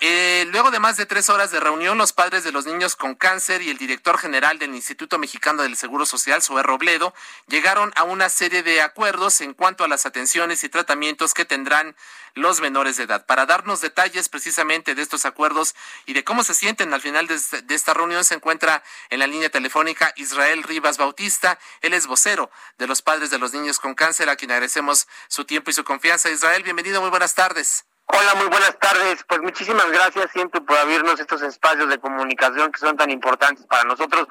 Eh, luego de más de tres horas de reunión, los padres de los niños con cáncer y el director general del Instituto Mexicano del Seguro Social, Zoé Robledo, llegaron a una serie de acuerdos en cuanto a las atenciones y tratamientos que tendrán los menores de edad. Para darnos detalles precisamente de estos acuerdos y de cómo se sienten al final de, este- de esta reunión, se encuentra en la línea telefónica Israel Rivas Bautista. Él es vocero de los padres de los niños con cáncer, a quien agradecemos su tiempo y su confianza. Israel, bienvenido, muy buenas tardes. Hola, muy buenas tardes. Pues muchísimas gracias siempre por abrirnos estos espacios de comunicación que son tan importantes para nosotros,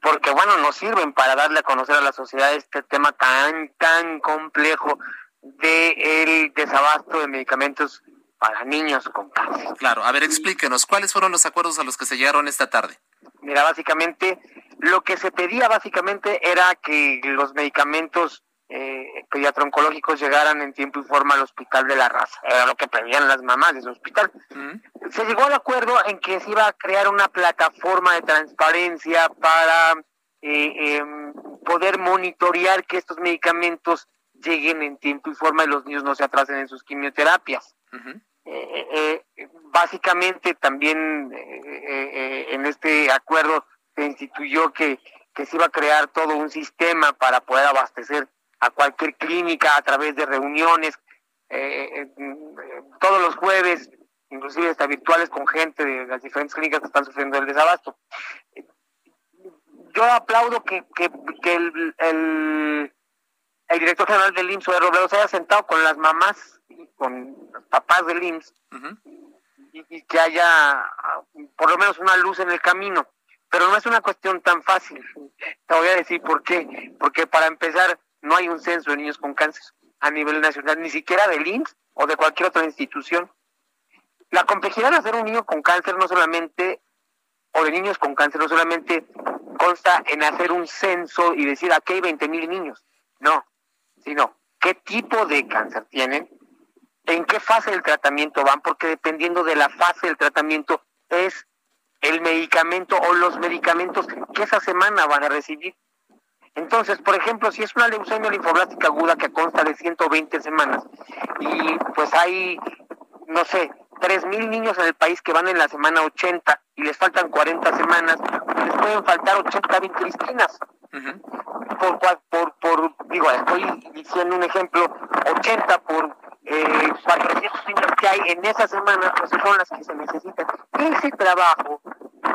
porque bueno, nos sirven para darle a conocer a la sociedad este tema tan, tan complejo de el desabasto de medicamentos para niños con cáncer. Claro, a ver, explíquenos, ¿cuáles fueron los acuerdos a los que se llegaron esta tarde? Mira, básicamente, lo que se pedía básicamente era que los medicamentos pediatro-oncológicos llegaran en tiempo y forma al hospital de la raza. Era lo que pedían las mamás de ese hospital. Se llegó al acuerdo en que se iba a crear una plataforma de transparencia para eh, em, poder monitorear que estos medicamentos lleguen en tiempo y forma y los niños no se atrasen en sus quimioterapias. Eh, eh, básicamente también en este acuerdo se instituyó que, que se iba a crear todo un sistema para poder abastecer a cualquier clínica a través de reuniones eh, eh, eh, todos los jueves, inclusive hasta virtuales con gente de las diferentes clínicas que están sufriendo el desabasto. Yo aplaudo que, que, que el, el, el director general del IMSS, de Robledo, se haya sentado con las mamás, y con los papás del IMSS, y, y que haya por lo menos una luz en el camino. Pero no es una cuestión tan fácil. Te voy a decir por qué. Porque para empezar, no hay un censo de niños con cáncer a nivel nacional, ni siquiera del IMSS o de cualquier otra institución. La complejidad de hacer un niño con cáncer no solamente, o de niños con cáncer, no solamente consta en hacer un censo y decir aquí hay 20 mil niños. No, sino qué tipo de cáncer tienen, en qué fase del tratamiento van, porque dependiendo de la fase del tratamiento es el medicamento o los medicamentos que esa semana van a recibir. Entonces, por ejemplo, si es una leucemia linfoblástica aguda que consta de 120 semanas y pues hay, no sé, 3.000 niños en el país que van en la semana 80 y les faltan 40 semanas, les pueden faltar 80 vincristina por, cua- por, por, digo, estoy diciendo un ejemplo, 80 por eh, 400 niños que hay en esa semana, pues son las que se necesitan. Ese trabajo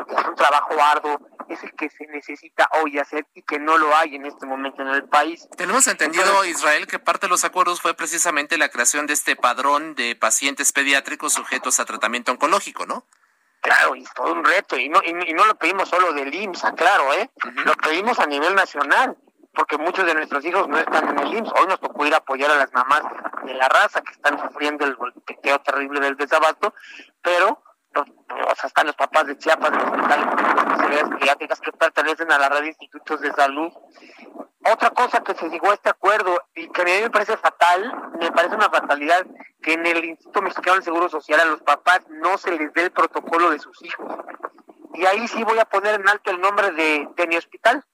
es un trabajo arduo, es el que se necesita hoy hacer y que no lo hay en este momento en el país. Tenemos entendido, Israel, que parte de los acuerdos fue precisamente la creación de este padrón de pacientes pediátricos sujetos a tratamiento oncológico, ¿no? Claro, y todo un reto, y no, y, no- y no lo pedimos solo del IMSS, claro, ¿eh? Lo pedimos a nivel nacional, porque muchos de nuestros hijos no están en el IMSS. Hoy nos tocó ir a apoyar a las mamás de la raza que están sufriendo el golpeteo terrible del desabasto, pero los, están los papás de Chiapas, del Hospital de Especialidades Pediátricas que pertenecen a la red de institutos de salud. Otra cosa que se llegó a este acuerdo y que a mí me parece fatal, me parece una fatalidad que en el Instituto Mexicano del Seguro Social a los papás no se les dé el protocolo de sus hijos. Y ahí sí voy a poner en alto el nombre de, de mi hospital.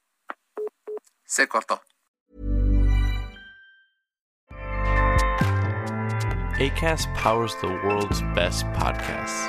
Se cortó. ACAST powers the world's best podcasts.